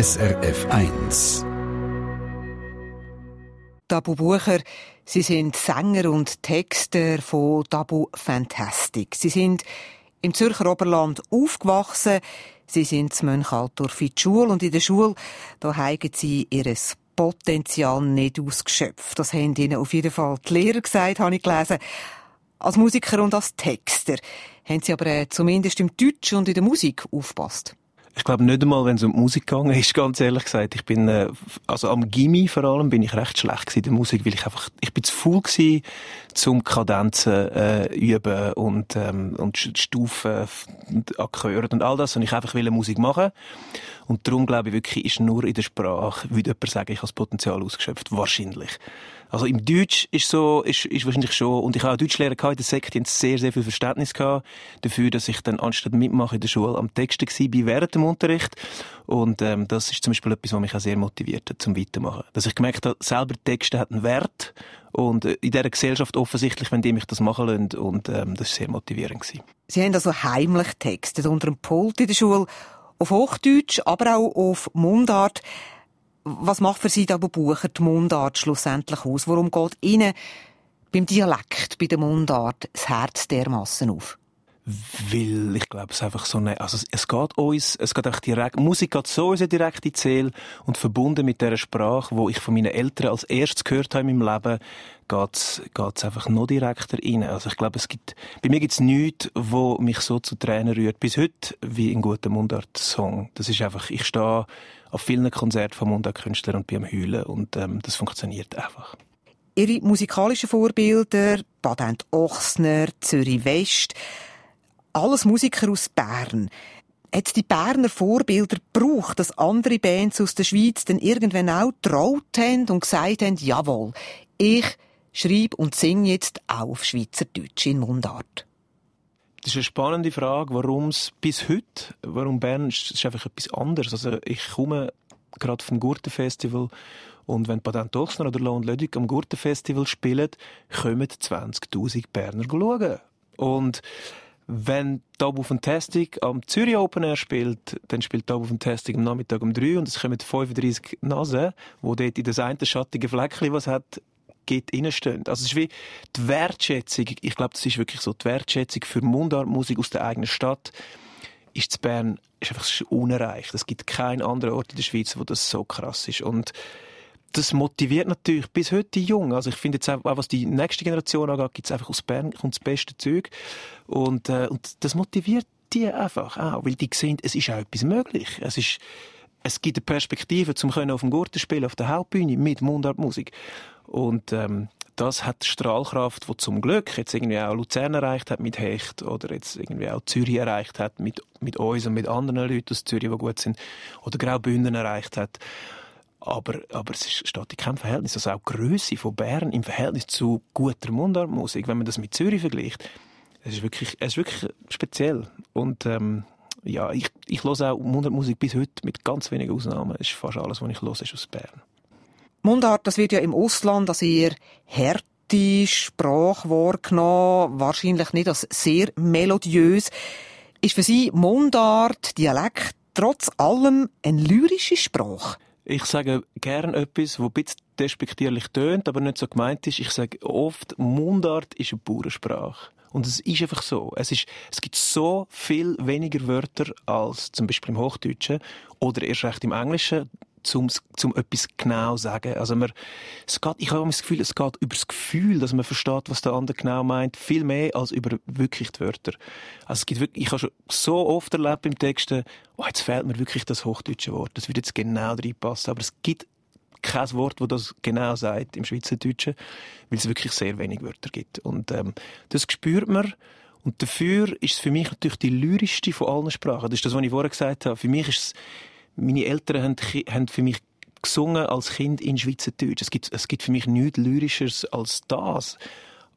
SRF 1. Tabu Bucher, Sie sind Sänger und Texter von Tabu Fantastic. Sie sind im Zürcher Oberland aufgewachsen. Sie sind zum Mönchaltorf in die Schule und in der Schule, da haben Sie ihr Potenzial nicht ausgeschöpft. Das haben Ihnen auf jeden Fall die Lehrer gesagt, habe ich gelesen. Als Musiker und als Texter haben Sie aber äh, zumindest im Deutsch und in der Musik aufgepasst. Ich glaube nicht einmal, wenn es um die Musik gegangen ist, ganz ehrlich gesagt. Ich bin, äh, also am Gimmi vor allem bin ich recht schlecht in der Musik, weil ich einfach, ich bin zu faul gewesen, zum Kadenzen äh, üben und, ähm, und Stufen und Akkorde und all das. Und ich einfach will Musik machen. Und darum glaube ich wirklich, ist nur in der Sprache, würde jemand sagen, ich habe das Potenzial ausgeschöpft. Wahrscheinlich. Also im Deutsch ist so, ist, ist wahrscheinlich schon, und ich habe auch Deutschlehrer gehabt in der Sekte, die haben sehr, sehr viel Verständnis gehabt dafür, dass ich dann anstatt mitmachen in der Schule am Texten war während dem Unterricht. Und, ähm, das ist zum Beispiel etwas, was mich auch sehr motiviert hat zum Weitermachen. Dass ich gemerkt habe, selber Texte hat einen Wert. Und äh, in dieser Gesellschaft offensichtlich, wenn die mich das machen lassen. Und, ähm, das war sehr motivierend gewesen. Sie haben also heimlich textet unter dem Pult in der Schule. Auf Hochdeutsch, aber auch auf Mundart. Was macht für Sie da Bucher die Mundart schlussendlich aus? Warum geht Ihnen beim Dialekt, bei der Mundart, das Herz dermassen auf? Weil ich glaube, es einfach so eine, also es geht uns, es geht einfach direkt, Musik geht so in direkt in die Seele und verbunden mit der Sprache, wo ich von meinen Eltern als erstes gehört habe in meinem Leben, geht's, geht's einfach noch direkter rein. Also ich glaube, es gibt, bei mir gibt's nichts, wo mich so zu Tränen rührt, bis heute, wie ein guter Mundart-Song. Das ist einfach, ich stehe auf vielen Konzerten von Mundartkünstlern und am Heulen und ähm, das funktioniert einfach. Ihre musikalischen Vorbilder, Badent Ochsner, Zürich West, alles Musiker aus Bern. Hat die Berner Vorbilder gebraucht, dass andere Bands aus der Schweiz dann irgendwann auch traut haben und gesagt haben, jawohl, ich schreibe und singe jetzt auch auf Schweizerdeutsch in Mundart? Das ist eine spannende Frage, warum es bis heute, warum Bern, ist, ist einfach etwas anderes. Also ich komme gerade vom Gurtenfestival und wenn Patent Ochsner oder Lohn Lödig am Gurtenfestival spielen, kommen 20.000 Berner schauen. Und wenn Tabu Fantastic am Zürich Open Air spielt, dann spielt Tabu Fantastic am Nachmittag um drei und es kommen 35 Nasen, wo dort in das eine schattige Fleckchen was hat, geht reinstehen. Also es ist wie die Wertschätzung, ich glaube, das ist wirklich so, die Wertschätzung für Mundartmusik aus der eigenen Stadt ist in Bern ist einfach unerreicht. Es gibt keinen anderen Ort in der Schweiz, wo das so krass ist. Und das motiviert natürlich bis heute die Jungen. Also ich finde jetzt auch, was die nächste Generation angeht, gibt es einfach aus Bern kommt das beste Zeug. Und, äh, und das motiviert die einfach auch, weil die sehen, es ist auch etwas möglich. Es ist, es gibt eine Perspektive zum können auf dem Gurten spielen, auf der Hauptbühne mit Mundartmusik. Und ähm, das hat Strahlkraft, die zum Glück jetzt irgendwie auch Luzern erreicht hat mit Hecht oder jetzt irgendwie auch Zürich erreicht hat mit, mit uns und mit anderen Leuten aus Zürich, die gut sind, oder Graubünden erreicht hat. Aber, aber es steht in keinem Verhältnis. Also auch die Grösse von Bern im Verhältnis zu guter Mundartmusik, wenn man das mit Zürich vergleicht, es ist wirklich, es ist wirklich speziell. Und ähm, ja, ich, ich höre auch Mundartmusik bis heute mit ganz wenigen Ausnahmen. Es ist fast alles, was ich höre, ist aus Bern. Mundart, das wird ja im Ausland als eher harte Sprache wahrgenommen, wahrscheinlich nicht als sehr melodiös. Ist für Sie Mundart, Dialekt, trotz allem eine lyrische Sprache? Ich sage gern etwas, wo ein bisschen despektierlich tönt, aber nicht so gemeint ist. Ich sage oft, Mundart ist eine Bauernsprache. Und es ist einfach so. Es, ist, es gibt so viel weniger Wörter als zum Beispiel im Hochdeutschen oder erst recht im Englischen zum, zum etwas genau sagen. Also man, es geht, ich habe das Gefühl, es geht über das Gefühl, dass man versteht, was der andere genau meint, viel mehr als über wirklich die Wörter. Also es gibt wirklich, ich habe schon so oft erlebt im Texten, oh, jetzt fehlt mir wirklich das hochdeutsche Wort. Das würde jetzt genau reinpassen. Aber es gibt kein Wort, das das genau sagt im Schweizerdeutschen, weil es wirklich sehr wenig Wörter gibt. Und ähm, das spürt man. Und dafür ist es für mich natürlich die lyrischste von allen Sprachen. Das ist das, was ich vorher gesagt habe. Für mich ist es meine Eltern haben, haben für mich gesungen als Kind in Schweizerdeutsch. Es gibt, es gibt für mich nichts Lyrischeres als das.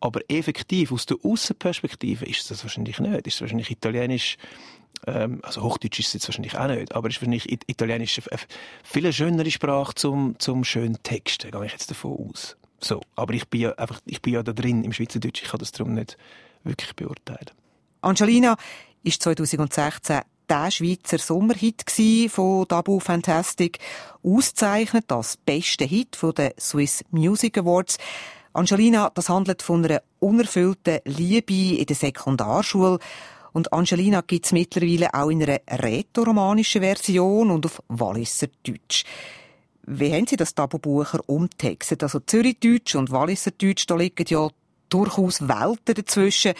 Aber effektiv, aus der Außenperspektive ist das wahrscheinlich nicht. Ist wahrscheinlich Italienisch, ähm, also Hochdeutsch ist es jetzt wahrscheinlich auch nicht, aber ist wahrscheinlich Italienisch eine viel schönere Sprache zum, zum schönen Texten, gehe ich jetzt davon aus. So. Aber ich bin ja einfach, ich bin ja da drin im Schweizerdeutsch, ich kann das darum nicht wirklich beurteilen. Angelina ist 2016 der Schweizer Sommerhit von Dabu Fantastic, ausgezeichnet als beste Hit den Swiss Music Awards. Angelina, das handelt von einer unerfüllten Liebe in der Sekundarschule. Und Angelina gibt's mittlerweile auch in einer rätoromanischen Version und auf Walliser Deutsch. Wie haben Sie das Tabu-Bucher umtextet? Also Zürichdeutsch und Walliser Deutsch, da liegen ja durchaus Welten dazwischen.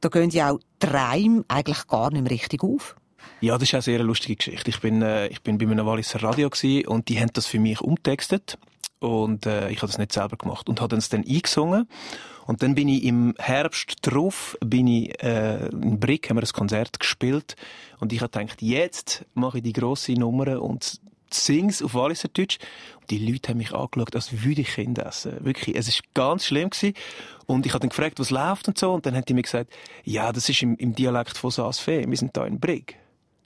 Da gehen ja auch die Reime eigentlich gar nicht mehr richtig auf. Ja, das ist auch eine sehr lustige Geschichte. Ich bin, äh, ich bin bei einem Walliser Radio und die haben das für mich umtextet. Und äh, ich habe das nicht selber gemacht und habe es dann eingesungen. Und dann bin ich im Herbst drauf, bin ich äh, in Brick, haben wir ein Konzert gespielt. Und ich habe gedacht, jetzt mache ich die grosse Nummer und sing's auf Walliser Deutsch. Und die Leute haben mich angeschaut, als würde ich Kind essen. Wirklich, es ist ganz schlimm gewesen. Und ich habe dann gefragt, was läuft und so. Und dann haben die mir gesagt, ja, das ist im, im Dialekt von Saasfee. Wir sind da in Brick.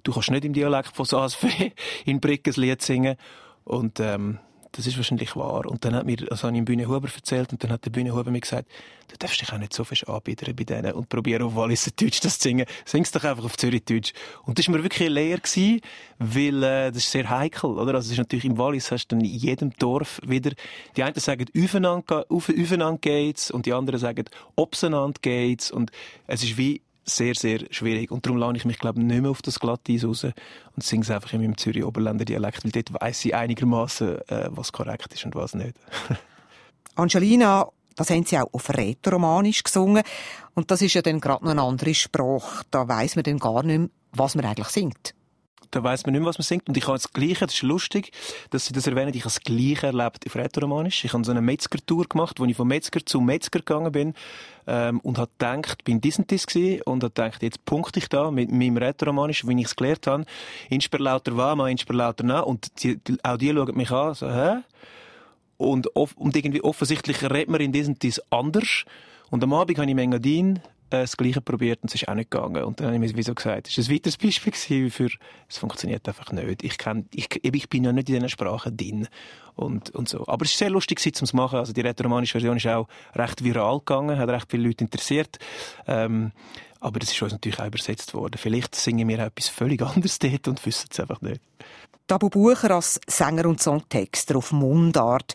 Du kannst nicht im Dialekt von Saasfee in Brick ein Lied singen. Und ähm, das ist wahrscheinlich wahr. Und dann hat mir, also habe ich Bühne Huber erzählt und dann hat der Bühne Huber mir gesagt, du darfst dich auch nicht so fest anbieten bei denen und probieren auf Walliser Deutsch das zu singen. Sing's doch einfach auf Zürich Deutsch. Und das war mir wirklich Lehre gewesen, weil, äh, das ist sehr heikel, oder? Also es ist natürlich im Wallis hast du dann in jedem Dorf wieder, die einen sagen, aufeinander, aufeinander geht's und die anderen sagen, obseinander geht's und es ist wie, sehr, sehr schwierig. Und darum lade ich mich, glaube ich, nicht mehr auf das Glatteis raus und singe es einfach in meinem Zürich-Oberländer Dialekt, weil dort weiss ich einigermaßen, äh, was korrekt ist und was nicht. Angelina, das haben sie auch auf Rätoromanisch gesungen. Und das ist ja dann gerade noch eine andere Sprache. Da weiss man dann gar nicht mehr, was man eigentlich singt da weiss man nicht mehr, was man singt. Und ich habe das Gleiche, das ist lustig, dass Sie das erwähnen, ich habe das Gleiche erlebt auf Rätoromanisch. Ich habe so eine Metzger-Tour gemacht, wo ich von Metzger zu Metzger gegangen bin, ähm, und habe gedacht, bin gewesen, und habe gedacht, jetzt punkte ich da mit meinem Rätoromanisch, wie ich es gelernt habe. Insper lauter Wama, Insper lauter na. Und die, auch die schauen mich an, so, hä? Und, und irgendwie offensichtlich redet man in diesem Diss anders. Und am Abend habe ich Mengadin äh, das Gleiche probiert und es ist auch nicht gegangen. Und dann habe ich mir wieso gesagt, das war ein weiteres Beispiel für, es funktioniert einfach nicht. Ich, kenn, ich, ich bin ja nicht in diesen Sprachen drin. Und, und so. Aber es war sehr lustig zu machen. Also die rätoromanische Version ist auch recht viral gegangen, hat recht viele Leute interessiert. Ähm, aber das ist uns natürlich auch übersetzt worden. Vielleicht singen wir etwas völlig anderes dort und wissen es einfach nicht. Tabu Bucher als Sänger und Songtexter auf Mundart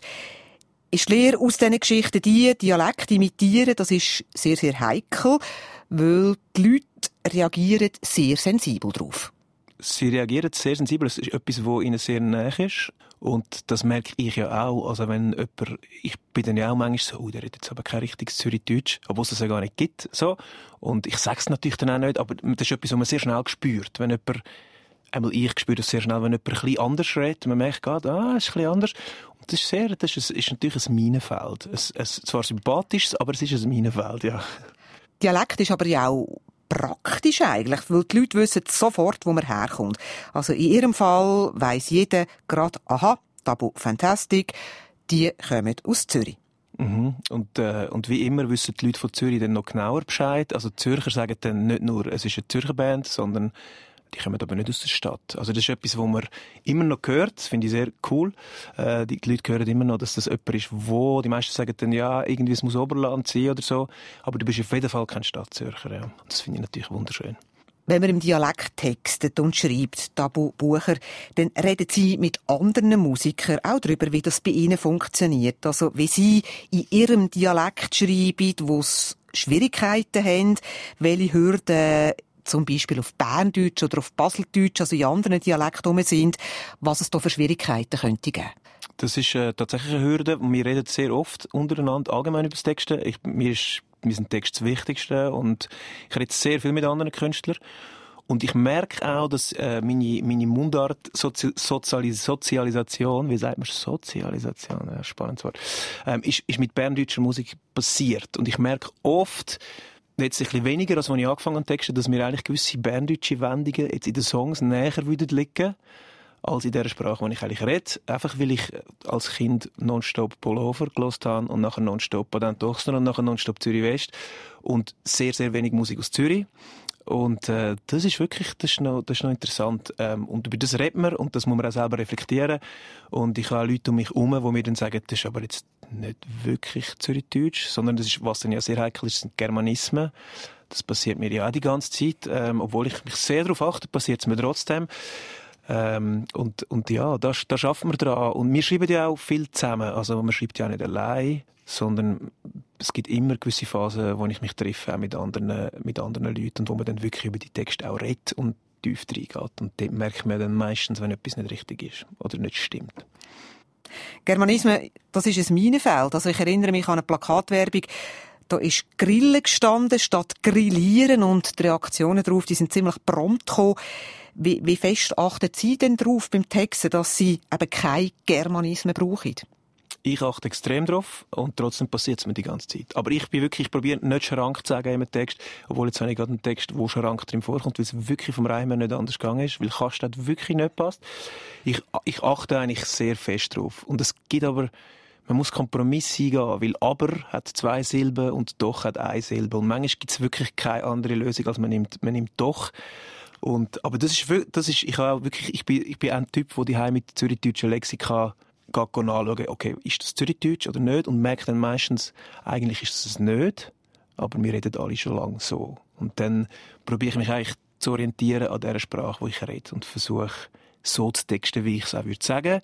die Lehre aus diesen Geschichten die, Dialekt imitieren, das ist sehr, sehr heikel, weil die Leute reagieren sehr sensibel darauf. Sie reagieren sehr sensibel. Das ist etwas, was ihnen sehr nahe ist. Und das merke ich ja auch. Also wenn jemand, ich bin dann ja auch manchmal so, oh, der redet jetzt aber kein richtiges Zürich-Deutsch, obwohl es das ja gar nicht gibt, so. Und ich sage es natürlich dann auch nicht, aber das ist etwas, was man sehr schnell spürt. Wenn jemand einmal ich spüre das sehr schnell, wenn jemand ein bisschen anders redet, man merkt gerade, ah, es ist ein bisschen anders. Und das ist sehr, das ist, ist natürlich ein Minenfeld. Es, es, zwar sympathisch, aber es ist ein Minenfeld, ja. Dialekt ist aber ja auch praktisch eigentlich, weil die Leute wissen sofort, wo man herkommt. Also in ihrem Fall weiss jeder gerade, aha, Tabu Fantastic, die kommen aus Zürich. Mhm. Und, äh, und wie immer wissen die Leute von Zürich dann noch genauer Bescheid. Also Zürcher sagen dann nicht nur, es ist eine Zürcher Band, sondern die kommen aber nicht aus der Stadt. Also das ist etwas, wo man immer noch hört. Das finde ich sehr cool. Äh, die Leute hören immer noch, dass das jemand ist, wo, die meisten sagen dann, ja, irgendwie es muss Oberland sein oder so. Aber du bist auf jeden Fall kein Stadtzürcher. Ja. Das finde ich natürlich wunderschön. Wenn man im Dialekt textet und schreibt, Tabu Bucher, dann reden Sie mit anderen Musikern auch darüber, wie das bei Ihnen funktioniert. Also, wie Sie in Ihrem Dialekt schreiben, wo es Schwierigkeiten haben, welche Hürden zum Beispiel auf Berndeutsch oder auf Baseldeutsch, also in anderen Dialekten sind, was es da für Schwierigkeiten könnte geben. Das ist äh, tatsächlich eine Hürde. Wir reden sehr oft untereinander allgemein über das Texten. Ich, mir ist mir sind Texte das Wichtigste und ich rede sehr viel mit anderen Künstlern. Und ich merke auch, dass äh, meine, meine Mundart Sozi Sozialis Sozialisation, wie sagt man Sozialisation, ja, spannendes Wort, ähm, ist, ist mit berndeutscher Musik passiert. Und ich merke oft, jetzt ein bisschen weniger, als als ich angefangen habe texten, dass mir eigentlich gewisse berndeutsche Wendungen jetzt in den Songs näher würden liegen als in der Sprache, die ich eigentlich rede. Einfach weil ich als Kind nonstop Pullover gelost habe und nachher nonstop Patent Ochsner und nachher nonstop Zürich West und sehr, sehr wenig Musik aus Zürich. Und äh, das ist wirklich, das ist noch, das ist noch interessant. Ähm, und über das redet man und das muss man auch selber reflektieren. Und ich habe Leute um mich herum, die mir dann sagen, das ist aber jetzt nicht wirklich Zürichdeutsch, sondern das ist, was dann ja sehr heikel ist, sind Germanismen. Das passiert mir ja auch die ganze Zeit. Ähm, obwohl ich mich sehr darauf achte, passiert es mir trotzdem. Ähm, und, und ja, da, da schaffen wir dran. Und wir schreiben ja auch viel zusammen. Also man schreibt ja nicht allein, sondern es gibt immer gewisse Phasen, wo ich mich treffe, auch mit anderen, mit anderen Leuten und wo man dann wirklich über die Texte auch redet und tief reingeht. Und dort merkt man dann meistens, wenn etwas nicht richtig ist oder nicht stimmt. Germanismen, das ist ein Minenfeld. Also ich erinnere mich an eine Plakatwerbung, da ist Grillen gestanden statt Grillieren und die Reaktionen darauf, die sind ziemlich prompt gekommen. Wie, wie fest achten Sie denn darauf beim Texten, dass Sie eben keine Germanismen brauchen? Ich achte extrem drauf und trotzdem passiert es mir die ganze Zeit. Aber ich bin wirklich, ich probiere nicht Schrank zu sagen im Text, obwohl jetzt habe ich gerade einen Text, wo Schrank drin vorkommt, weil es wirklich vom Reim nicht anders gegangen ist, weil Kastatt wirklich nicht passt. Ich, ich achte eigentlich sehr fest drauf. Und es gibt aber, man muss Kompromisse eingehen, weil aber hat zwei Silben und doch hat eine Silbe. Und manchmal gibt es wirklich keine andere Lösung, als man nimmt, man nimmt doch. Und, aber das ist, das ist, ich auch wirklich, ich bin, ich bin ein Typ, der die mit Zürichdeutschen Lexika geht anschauen, okay, ist das Zürichdeutsch oder nicht? Und merkt dann meistens, eigentlich ist es nicht, aber wir reden alle schon lange so. Und dann probiere ich mich eigentlich zu orientieren an der Sprache, wo ich rede und versuche, so zu texten, wie ich es auch würde sagen.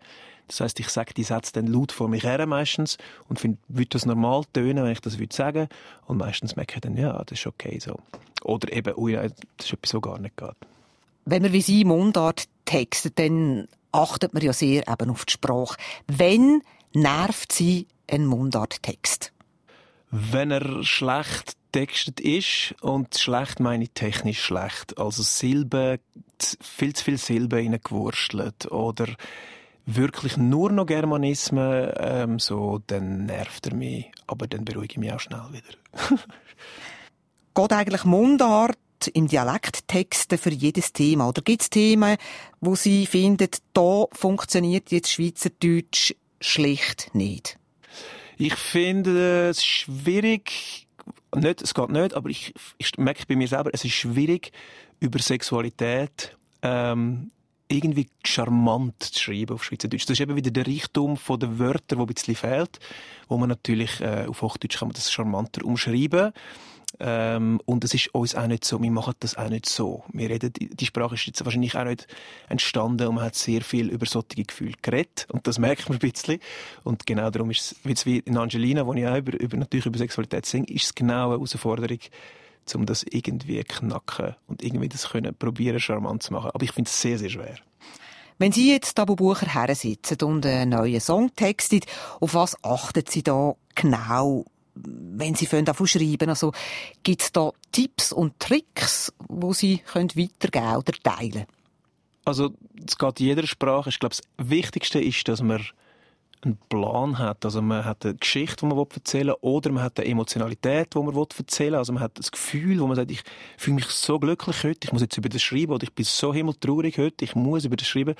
Das heißt, ich sage die Sätze dann laut vor mich her meistens und finde, würde das normal tönen, wenn ich das würde sagen. Und meistens merke ich dann, ja, das ist okay so. Oder eben, ui, das ist etwas, was gar nicht geht. Wenn man wie Sie Mundart textet, dann achtet man ja sehr eben auf die Sprache. Wenn nervt Sie ein Mundarttext? Wenn er schlecht textet ist und schlecht meine ich technisch schlecht. Also Silben, viel zu viel Silben reingewurstelt oder wirklich nur noch Germanismen, ähm, so, dann nervt er mich. Aber dann beruhige ich mich auch schnell wieder. Geht eigentlich Mundart im Dialekt Texte für jedes Thema? Oder gibt es Themen, wo Sie finden, da funktioniert jetzt Schweizerdeutsch schlicht nicht? Ich finde es schwierig, nicht, es geht nicht, aber ich, ich merke bei mir selber, es ist schwierig, über Sexualität ähm, irgendwie charmant zu schreiben auf Schweizerdeutsch. Das ist eben wieder der Reichtum von den Wörtern, der ein bisschen fehlt, wo man natürlich äh, auf Hochdeutsch kann man das charmanter umschreiben. Ähm, und es ist uns auch nicht so, wir machen das auch nicht so. Wir reden, die Sprache ist jetzt wahrscheinlich auch nicht entstanden und man hat sehr viel über solche Gefühle geredet. Und das merkt man ein bisschen. Und genau darum ist es, wie in Angelina, wo ich auch über, über, natürlich über Sexualität singe, ist es genau eine Herausforderung, um das irgendwie knacken und irgendwie das können probieren, charmant zu machen. Aber ich finde es sehr, sehr schwer. Wenn Sie jetzt Tabu Bucher her sitzen und einen neuen Song texten, auf was achten Sie da genau? Wenn Sie davon schreiben, also gibt es da Tipps und Tricks, wo Sie können weitergeben oder teilen? Also es geht in jeder Sprache. Ich glaube, das Wichtigste ist, dass man einen Plan hat. Also man hat eine Geschichte, die man erzählen will, oder man hat eine Emotionalität, die man erzählen will. Also man hat das Gefühl, wo man sagt, ich fühle mich so glücklich heute, ich muss jetzt über das schreiben, oder ich bin so himmeltraurig heute, ich muss über das schreiben.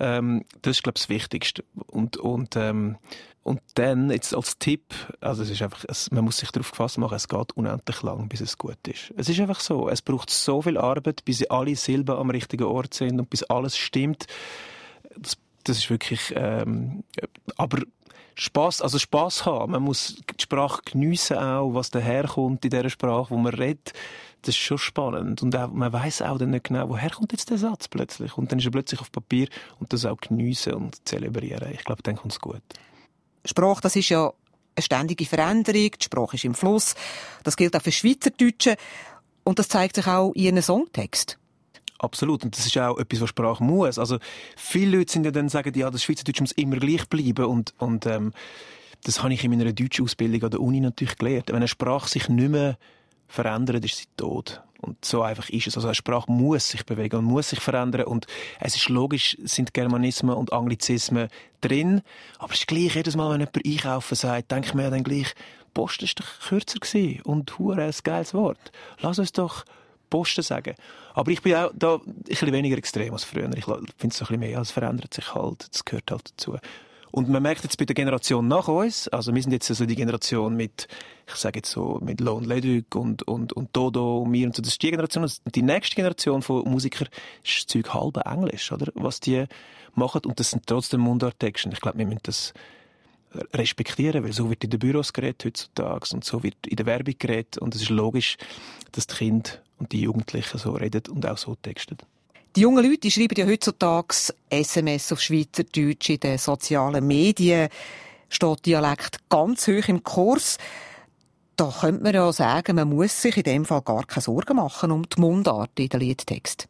Ähm, das ist, glaube ich, das Wichtigste. Und, und, ähm, und dann, jetzt als Tipp, also es ist einfach, es, man muss sich darauf gefasst machen, es geht unendlich lang, bis es gut ist. Es ist einfach so. Es braucht so viel Arbeit, bis alle Silben am richtigen Ort sind und bis alles stimmt. Das das ist wirklich, ähm, aber Spaß, also Spaß haben. Man muss die Sprache geniessen auch, was daherkommt in der Sprache, wo man redet. Das ist schon spannend. Und auch, man weiß auch dann nicht genau, woher kommt jetzt der Satz plötzlich. Und dann ist er plötzlich auf Papier und das auch geniessen und zelebrieren. Ich glaube, dann kommt es gut. Sprache, das ist ja eine ständige Veränderung. Die Sprache ist im Fluss. Das gilt auch für Schweizerdeutsche. Und das zeigt sich auch in Ihren Songtext. Absolut. Und das ist auch etwas, was Sprache muss. Also, viele Leute sind ja dann sagen, ja, das Schweizerdeutsch muss immer gleich bleiben. Und, und, ähm, das habe ich in meiner deutschen Ausbildung an der Uni natürlich gelernt. Wenn eine Sprache sich nicht mehr verändert, ist sie tot. Und so einfach ist es. Also eine Sprache muss sich bewegen und muss sich verändern. Und es ist logisch, sind Germanismen und Anglizismen drin. Aber es ist gleich jedes Mal, wenn jemand einkaufen sagt, denke ich mir dann gleich, Post ist doch kürzer gewesen. Und Hure ein geiles Wort. Lass uns doch Posten sagen. Aber ich bin auch da ein bisschen weniger extrem als früher. Ich finde es ein bisschen mehr, es verändert sich halt. Das gehört halt dazu. Und man merkt jetzt bei der Generation nach uns, also wir sind jetzt also die Generation mit, ich sage jetzt so, mit Lone Leduc und, und, und Dodo und mir und so, das ist die Generation. Die nächste Generation von Musikern ist das Zeug halb Englisch, oder? Was die machen. Und das sind trotzdem Mundarttexte. Ich glaube, wir müssen das respektieren, weil so wird in den Büros geredet heutzutage und so wird in der Werbung geredet und es ist logisch, dass die Kinder und die Jugendlichen so reden und auch so texten. Die jungen Leute die schreiben ja heutzutage SMS auf Schweizerdeutsch in den sozialen Medien. Steht Dialekt ganz hoch im Kurs. Da könnte man ja sagen, man muss sich in dem Fall gar keine Sorgen machen um die Mundart in den Liedtext.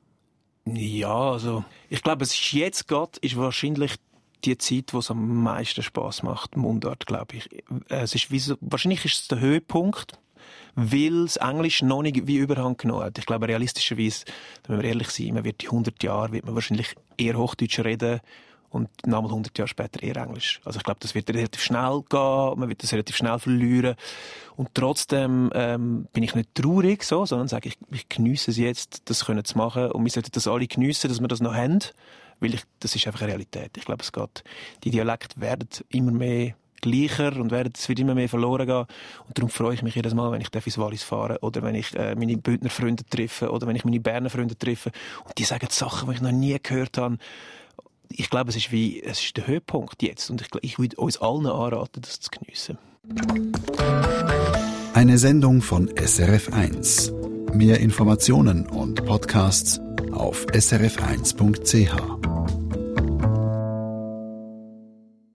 Ja, also ich glaube, es ist jetzt gerade ist wahrscheinlich die Zeit, wo es am meisten Spaß macht, Mundart, glaube ich. Es ist so, wahrscheinlich ist es der Höhepunkt, weil das Englisch noch nicht wie Überhand genommen hat. Ich glaube, realistischerweise, wenn wir ehrlich sind, man wird in 100 Jahren wird man wahrscheinlich eher Hochdeutsch reden und nochmal 100 Jahre später eher Englisch. Also ich glaube, das wird relativ schnell gehen, man wird das relativ schnell verlieren und trotzdem ähm, bin ich nicht traurig so, sondern sage ich, ich genieße es jetzt, das können zu machen und wir sollten das alle geniessen, dass wir das noch haben, weil ich, das ist einfach eine Realität. Ich glaube, es geht, die Dialekte werden immer mehr gleicher und werden, es wird immer mehr verloren gehen. Und darum freue ich mich jedes Mal, wenn ich ins Wallis fahre oder wenn ich äh, meine Bündner Freunde treffe oder wenn ich meine Berner Freunde treffe und die sagen Sachen, die ich noch nie gehört habe. Ich glaube, es ist wie, es ist der Höhepunkt jetzt und ich, ich würde uns allen anraten, das zu geniessen. Eine Sendung von SRF1. Mehr Informationen und Podcasts auf srf1.ch.